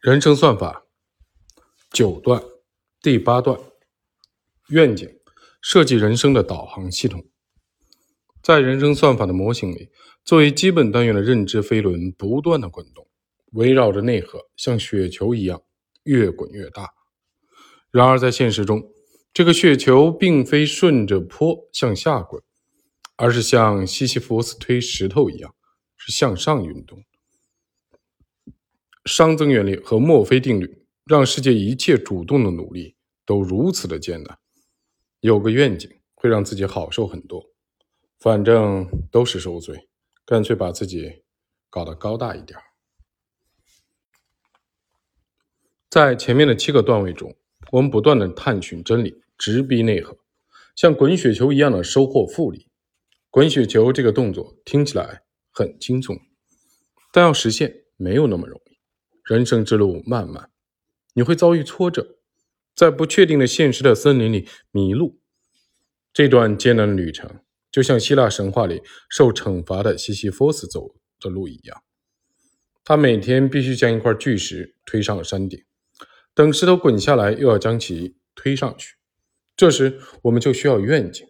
人生算法九段第八段愿景设计人生的导航系统，在人生算法的模型里，作为基本单元的认知飞轮不断的滚动，围绕着内核，像雪球一样越滚越大。然而在现实中，这个雪球并非顺着坡向下滚，而是像西西弗斯推石头一样，是向上运动。熵增原理和墨菲定律让世界一切主动的努力都如此的艰难。有个愿景会让自己好受很多，反正都是受罪，干脆把自己搞得高大一点。在前面的七个段位中，我们不断的探寻真理，直逼内核，像滚雪球一样的收获复利。滚雪球这个动作听起来很轻松，但要实现没有那么容易。人生之路漫漫，你会遭遇挫折，在不确定的现实的森林里迷路。这段艰难的旅程，就像希腊神话里受惩罚的西西弗斯走的路一样。他每天必须将一块巨石推上山顶，等石头滚下来，又要将其推上去。这时，我们就需要愿景，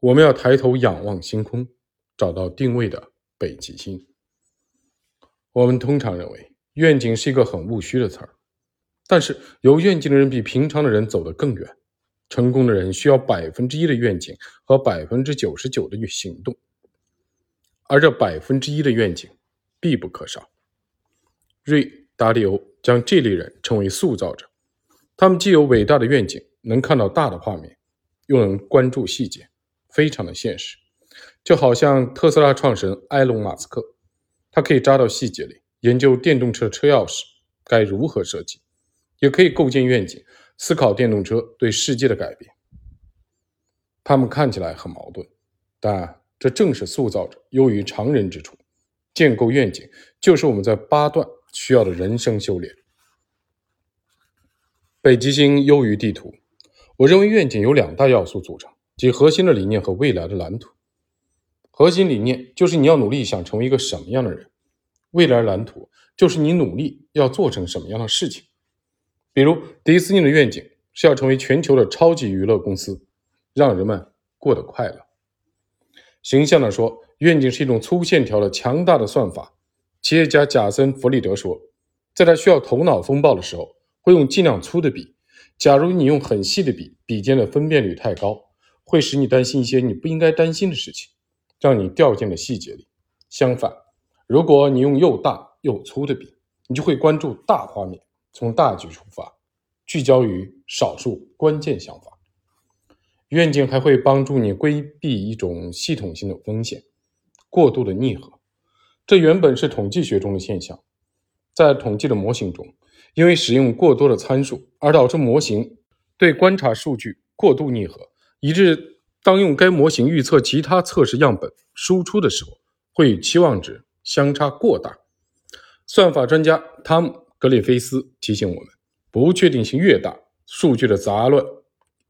我们要抬头仰望星空，找到定位的北极星。我们通常认为。愿景是一个很务虚的词儿，但是有愿景的人比平常的人走得更远。成功的人需要百分之一的愿景和百分之九十九的行动，而这百分之一的愿景必不可少。瑞·达利欧将这类人称为塑造者，他们既有伟大的愿景，能看到大的画面，又能关注细节，非常的现实。就好像特斯拉创始人埃隆·马斯克，他可以扎到细节里。研究电动车车钥匙该如何设计，也可以构建愿景，思考电动车对世界的改变。他们看起来很矛盾，但这正是塑造者优于常人之处。建构愿景就是我们在八段需要的人生修炼。北极星优于地图。我认为愿景由两大要素组成，即核心的理念和未来的蓝图。核心理念就是你要努力想成为一个什么样的人。未来蓝图就是你努力要做成什么样的事情。比如迪士尼的愿景是要成为全球的超级娱乐公司，让人们过得快乐。形象的说，愿景是一种粗线条的强大的算法。企业家贾森·弗里德说，在他需要头脑风暴的时候，会用尽量粗的笔。假如你用很细的笔，笔尖的分辨率太高，会使你担心一些你不应该担心的事情，让你掉进了细节里。相反。如果你用又大又粗的笔，你就会关注大画面，从大局出发，聚焦于少数关键想法。愿景还会帮助你规避一种系统性的风险——过度的拟合。这原本是统计学中的现象，在统计的模型中，因为使用过多的参数，而导致模型对观察数据过度拟合，以致当用该模型预测其他测试样本输出的时候，会与期望值。相差过大，算法专家汤姆·格里菲斯提醒我们：不确定性越大，数据的杂乱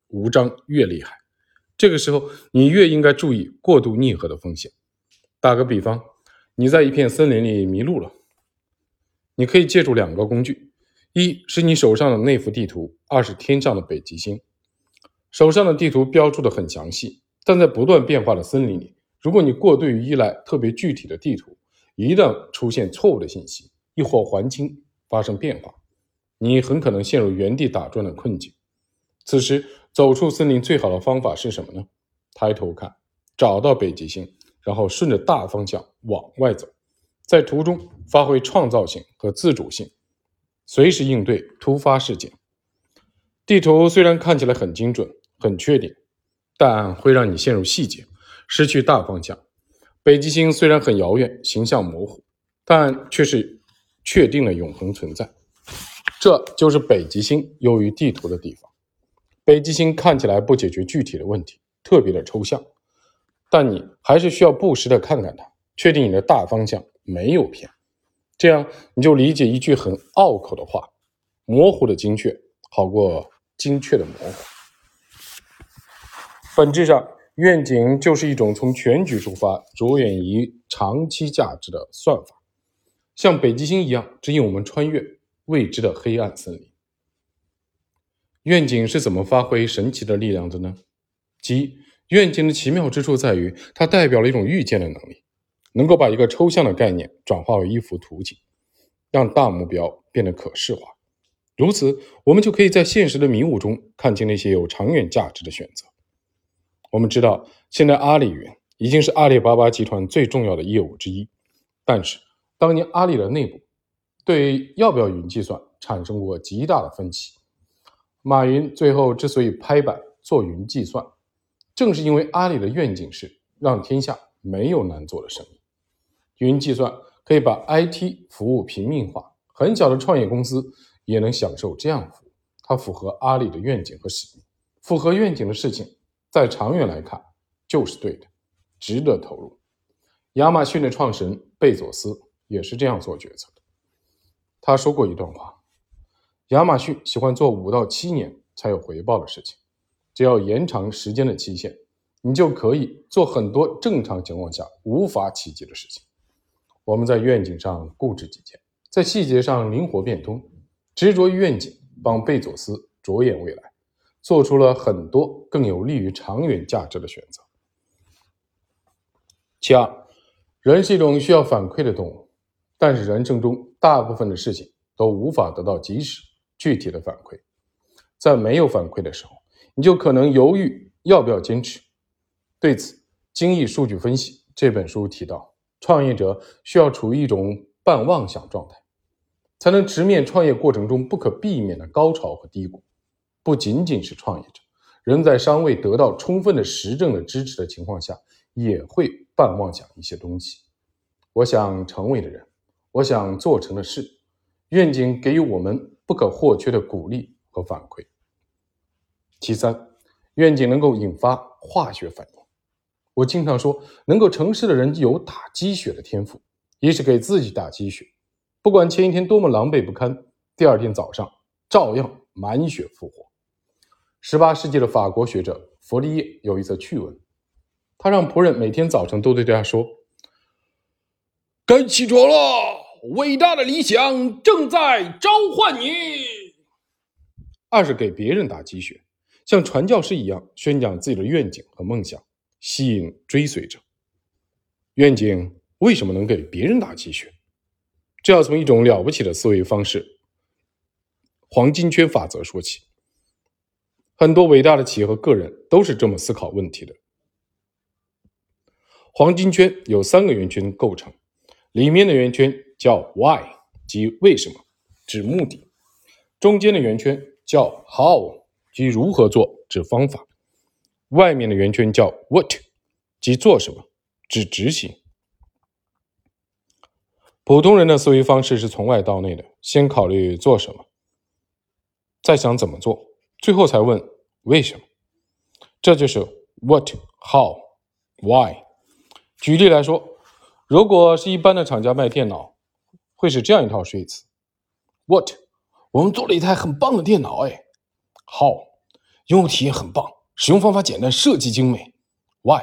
无章越厉害。这个时候，你越应该注意过度拟合的风险。打个比方，你在一片森林里迷路了，你可以借助两个工具：一是你手上的那幅地图，二是天上的北极星。手上的地图标注的很详细，但在不断变化的森林里，如果你过度于依赖特别具体的地图，一旦出现错误的信息，亦或环境发生变化，你很可能陷入原地打转的困境。此时，走出森林最好的方法是什么呢？抬头看，找到北极星，然后顺着大方向往外走，在途中发挥创造性和自主性，随时应对突发事件。地图虽然看起来很精准、很确定，但会让你陷入细节，失去大方向。北极星虽然很遥远，形象模糊，但却是确定了永恒存在。这就是北极星优于地图的地方。北极星看起来不解决具体的问题，特别的抽象，但你还是需要不时的看看它，确定你的大方向没有偏。这样你就理解一句很拗口的话：模糊的精确好过精确的模糊。本质上。愿景就是一种从全局出发、着眼于长期价值的算法，像北极星一样指引我们穿越未知的黑暗森林。愿景是怎么发挥神奇的力量的呢？即愿景的奇妙之处在于，它代表了一种预见的能力，能够把一个抽象的概念转化为一幅图景，让大目标变得可视化。如此，我们就可以在现实的迷雾中看清那些有长远价值的选择。我们知道，现在阿里云已经是阿里巴巴集团最重要的业务之一，但是当年阿里的内部对要不要云计算产生过极大的分歧。马云最后之所以拍板做云计算，正是因为阿里的愿景是让天下没有难做的生意。云计算可以把 IT 服务平民化，很小的创业公司也能享受这样服务。它符合阿里的愿景和使命。符合愿景的事情，在长远来看就是对的，值得投入。亚马逊的创始人贝佐斯也是这样做决策的。他说过一段话。亚马逊喜欢做五到七年才有回报的事情，只要延长时间的期限，你就可以做很多正常情况下无法企及的事情。我们在愿景上固执己见，在细节上灵活变通，执着于愿景，帮贝佐斯着眼未来，做出了很多更有利于长远价值的选择。其二，人是一种需要反馈的动物，但是人生中大部分的事情都无法得到及时。具体的反馈，在没有反馈的时候，你就可能犹豫要不要坚持。对此，《精益数据分析》这本书提到，创业者需要处于一种半妄想状态，才能直面创业过程中不可避免的高潮和低谷。不仅仅是创业者，人在尚未得到充分的实证的支持的情况下，也会半妄想一些东西。我想成为的人，我想做成的事，愿景给予我们。不可或缺的鼓励和反馈。其三，愿景能够引发化学反应。我经常说，能够成事的人有打鸡血的天赋，一是给自己打鸡血，不管前一天多么狼狈不堪，第二天早上照样满血复活。十八世纪的法国学者弗利叶有一则趣闻，他让仆人每天早晨都对他说：“该起床了。”伟大的理想正在召唤你。二是给别人打鸡血，像传教士一样宣讲自己的愿景和梦想，吸引追随者。愿景为什么能给别人打鸡血？这要从一种了不起的思维方式——黄金圈法则说起。很多伟大的企业和个人都是这么思考问题的。黄金圈有三个圆圈构成，里面的圆圈。叫 why，即为什么，指目的；中间的圆圈叫 how，即如何做，指方法；外面的圆圈叫 what，即做什么，指执行。普通人的思维方式是从外到内的，先考虑做什么，再想怎么做，最后才问为什么。这就是 what，how，why。举例来说，如果是一般的厂家卖电脑。会是这样一套说辞：What？我们做了一台很棒的电脑，哎。How？用户体验很棒，使用方法简单，设计精美。Why？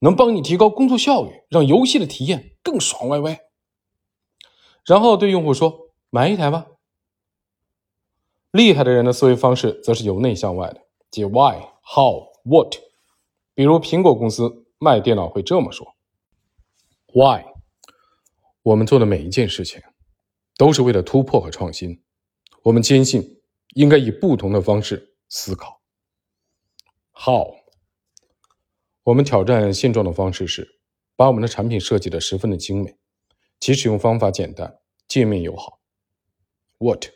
能帮你提高工作效率，让游戏的体验更爽歪歪。然后对用户说：“买一台吧。”厉害的人的思维方式则是由内向外的，即 Why？How？What？比如苹果公司卖电脑会这么说：Why？我们做的每一件事情，都是为了突破和创新。我们坚信，应该以不同的方式思考。How？我们挑战现状的方式是，把我们的产品设计的十分的精美，其使用方法简单，界面友好。What？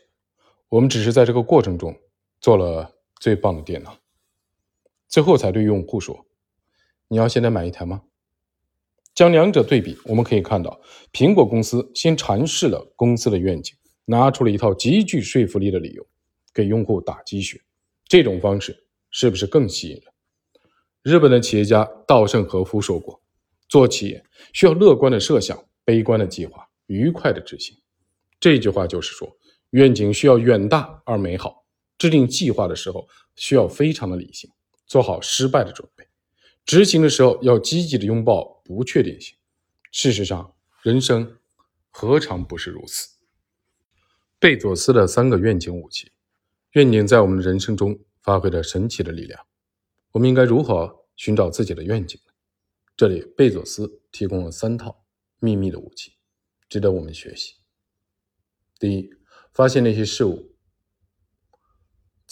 我们只是在这个过程中做了最棒的电脑，最后才对用户说：“你要现在买一台吗？”将两者对比，我们可以看到，苹果公司先阐释了公司的愿景，拿出了一套极具说服力的理由，给用户打鸡血。这种方式是不是更吸引人？日本的企业家稻盛和夫说过：“做企业需要乐观的设想，悲观的计划，愉快的执行。”这句话就是说，愿景需要远大而美好，制定计划的时候需要非常的理性，做好失败的准备。执行的时候要积极的拥抱不确定性。事实上，人生何尝不是如此？贝佐斯的三个愿景武器，愿景在我们的人生中发挥着神奇的力量。我们应该如何寻找自己的愿景？这里，贝佐斯提供了三套秘密的武器，值得我们学习。第一，发现那些事物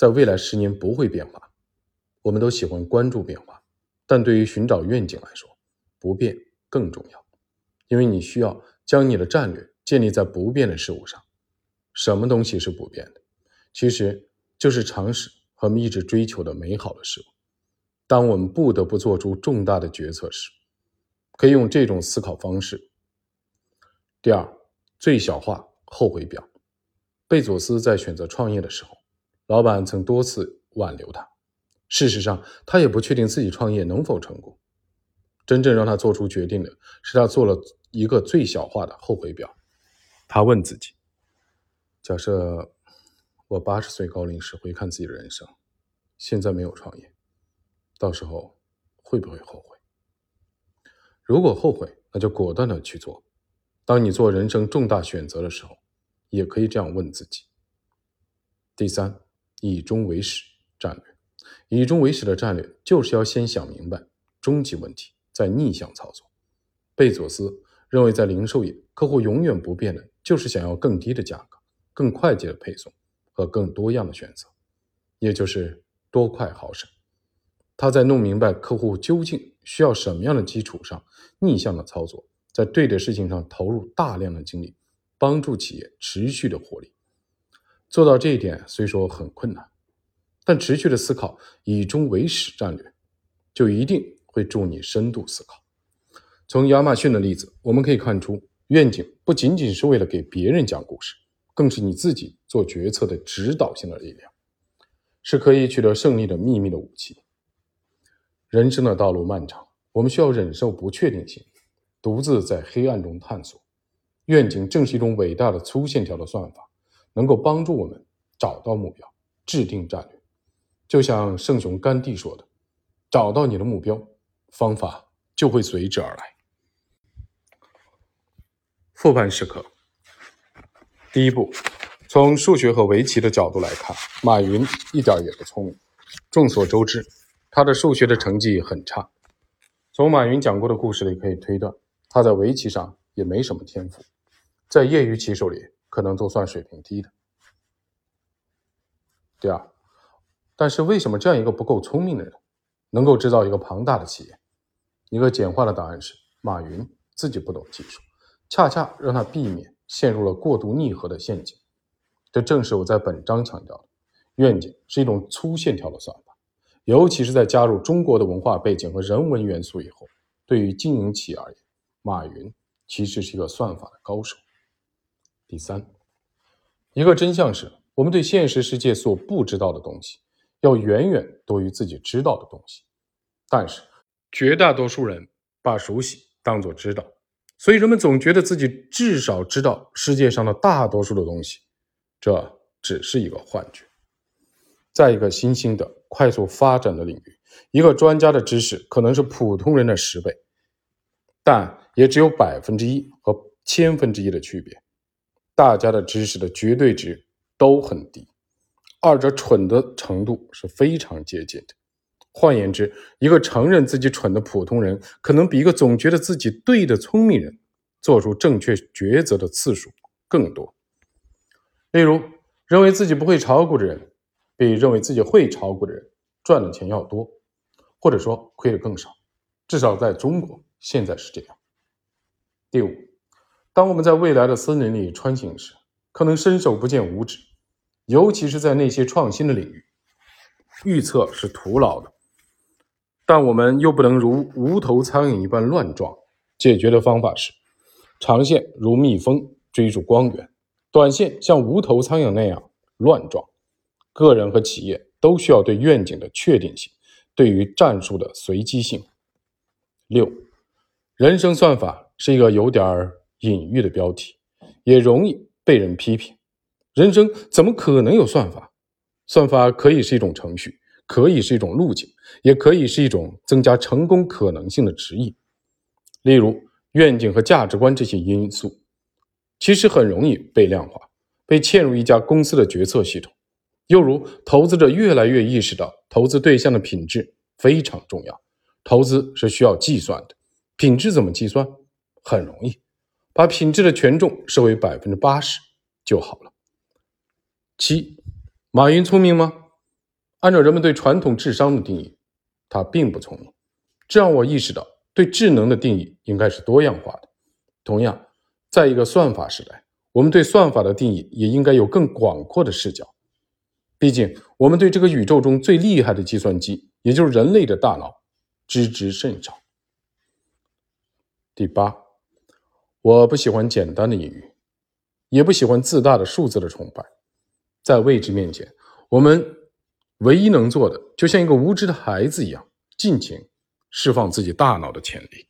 在未来十年不会变化。我们都喜欢关注变化，但对于寻找愿景来说，不变更重要，因为你需要将你的战略建立在不变的事物上。什么东西是不变的？其实就是常识和我们一直追求的美好的事物。当我们不得不做出重大的决策时，可以用这种思考方式。第二，最小化后悔表。贝佐斯在选择创业的时候，老板曾多次挽留他。事实上，他也不确定自己创业能否成功。真正让他做出决定的是，他做了一个最小化的后悔表。他问自己。假设我八十岁高龄时回看自己的人生，现在没有创业，到时候会不会后悔？如果后悔，那就果断的去做。当你做人生重大选择的时候，也可以这样问自己。第三，以终为始战略，以终为始的战略就是要先想明白终极问题，再逆向操作。贝佐斯认为，在零售业，客户永远不变的就是想要更低的价格。更快捷的配送和更多样的选择，也就是多快好省。他在弄明白客户究竟需要什么样的基础上，逆向的操作，在对的事情上投入大量的精力，帮助企业持续的获利。做到这一点虽说很困难，但持续的思考以终为始战略，就一定会助你深度思考。从亚马逊的例子，我们可以看出，愿景不仅仅是为了给别人讲故事。更是你自己做决策的指导性的力量，是可以取得胜利的秘密的武器。人生的道路漫长，我们需要忍受不确定性，独自在黑暗中探索。愿景正是一种伟大的粗线条的算法，能够帮助我们找到目标，制定战略。就像圣雄甘地说的：“找到你的目标，方法就会随之而来。”复盘时刻。第一步，从数学和围棋的角度来看，马云一点也不聪明。众所周知，他的数学的成绩很差。从马云讲过的故事里可以推断，他在围棋上也没什么天赋，在业余棋手里可能都算水平低的。第二，但是为什么这样一个不够聪明的人，能够制造一个庞大的企业？一个简化的答案是，马云自己不懂技术，恰恰让他避免。陷入了过度逆合的陷阱，这正是我在本章强调的。愿景是一种粗线条的算法，尤其是在加入中国的文化背景和人文元素以后，对于经营企业而言，马云其实是一个算法的高手。第三，一个真相是我们对现实世界所不知道的东西，要远远多于自己知道的东西。但是，绝大多数人把熟悉当作知道。所以人们总觉得自己至少知道世界上的大多数的东西，这只是一个幻觉。在一个新兴的、快速发展的领域，一个专家的知识可能是普通人的十倍，但也只有百分之一和千分之一的区别。大家的知识的绝对值都很低，二者蠢的程度是非常接近的。换言之，一个承认自己蠢的普通人，可能比一个总觉得自己对的聪明人，做出正确抉择的次数更多。例如，认为自己不会炒股的人，比认为自己会炒股的人赚的钱要多，或者说亏的更少。至少在中国，现在是这样。第五，当我们在未来的森林里穿行时，可能伸手不见五指，尤其是在那些创新的领域，预测是徒劳的。但我们又不能如无头苍蝇一般乱撞。解决的方法是：长线如蜜蜂追逐光源，短线像无头苍蝇那样乱撞。个人和企业都需要对愿景的确定性，对于战术的随机性。六，人生算法是一个有点儿隐喻的标题，也容易被人批评。人生怎么可能有算法？算法可以是一种程序。可以是一种路径，也可以是一种增加成功可能性的指引。例如，愿景和价值观这些因素，其实很容易被量化，被嵌入一家公司的决策系统。又如，投资者越来越意识到投资对象的品质非常重要，投资是需要计算的。品质怎么计算？很容易，把品质的权重设为百分之八十就好了。七，马云聪明吗？按照人们对传统智商的定义，他并不聪明。这让我意识到，对智能的定义应该是多样化的。同样，在一个算法时代，我们对算法的定义也应该有更广阔的视角。毕竟，我们对这个宇宙中最厉害的计算机，也就是人类的大脑，知之甚少。第八，我不喜欢简单的隐喻，也不喜欢自大的数字的崇拜。在未知面前，我们唯一能做的，就像一个无知的孩子一样，尽情释放自己大脑的潜力。